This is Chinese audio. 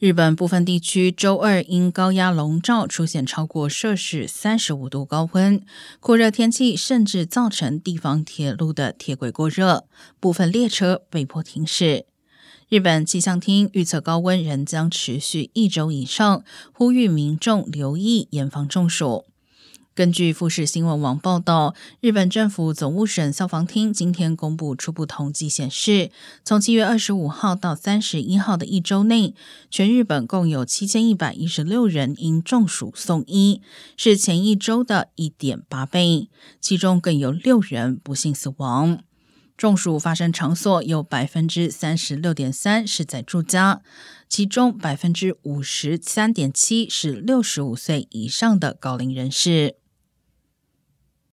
日本部分地区周二因高压笼罩，出现超过摄氏三十五度高温，酷热天气甚至造成地方铁路的铁轨过热，部分列车被迫停驶。日本气象厅预测高温仍将持续一周以上，呼吁民众留意严防中暑。根据富士新闻网报道，日本政府总务省消防厅今天公布初步统计显示，从七月二十五号到三十一号的一周内，全日本共有七千一百一十六人因中暑送医，是前一周的一点八倍，其中更有六人不幸死亡。中暑发生场所有百分之三十六点三是在住家，其中百分之五十三点七是六十五岁以上的高龄人士。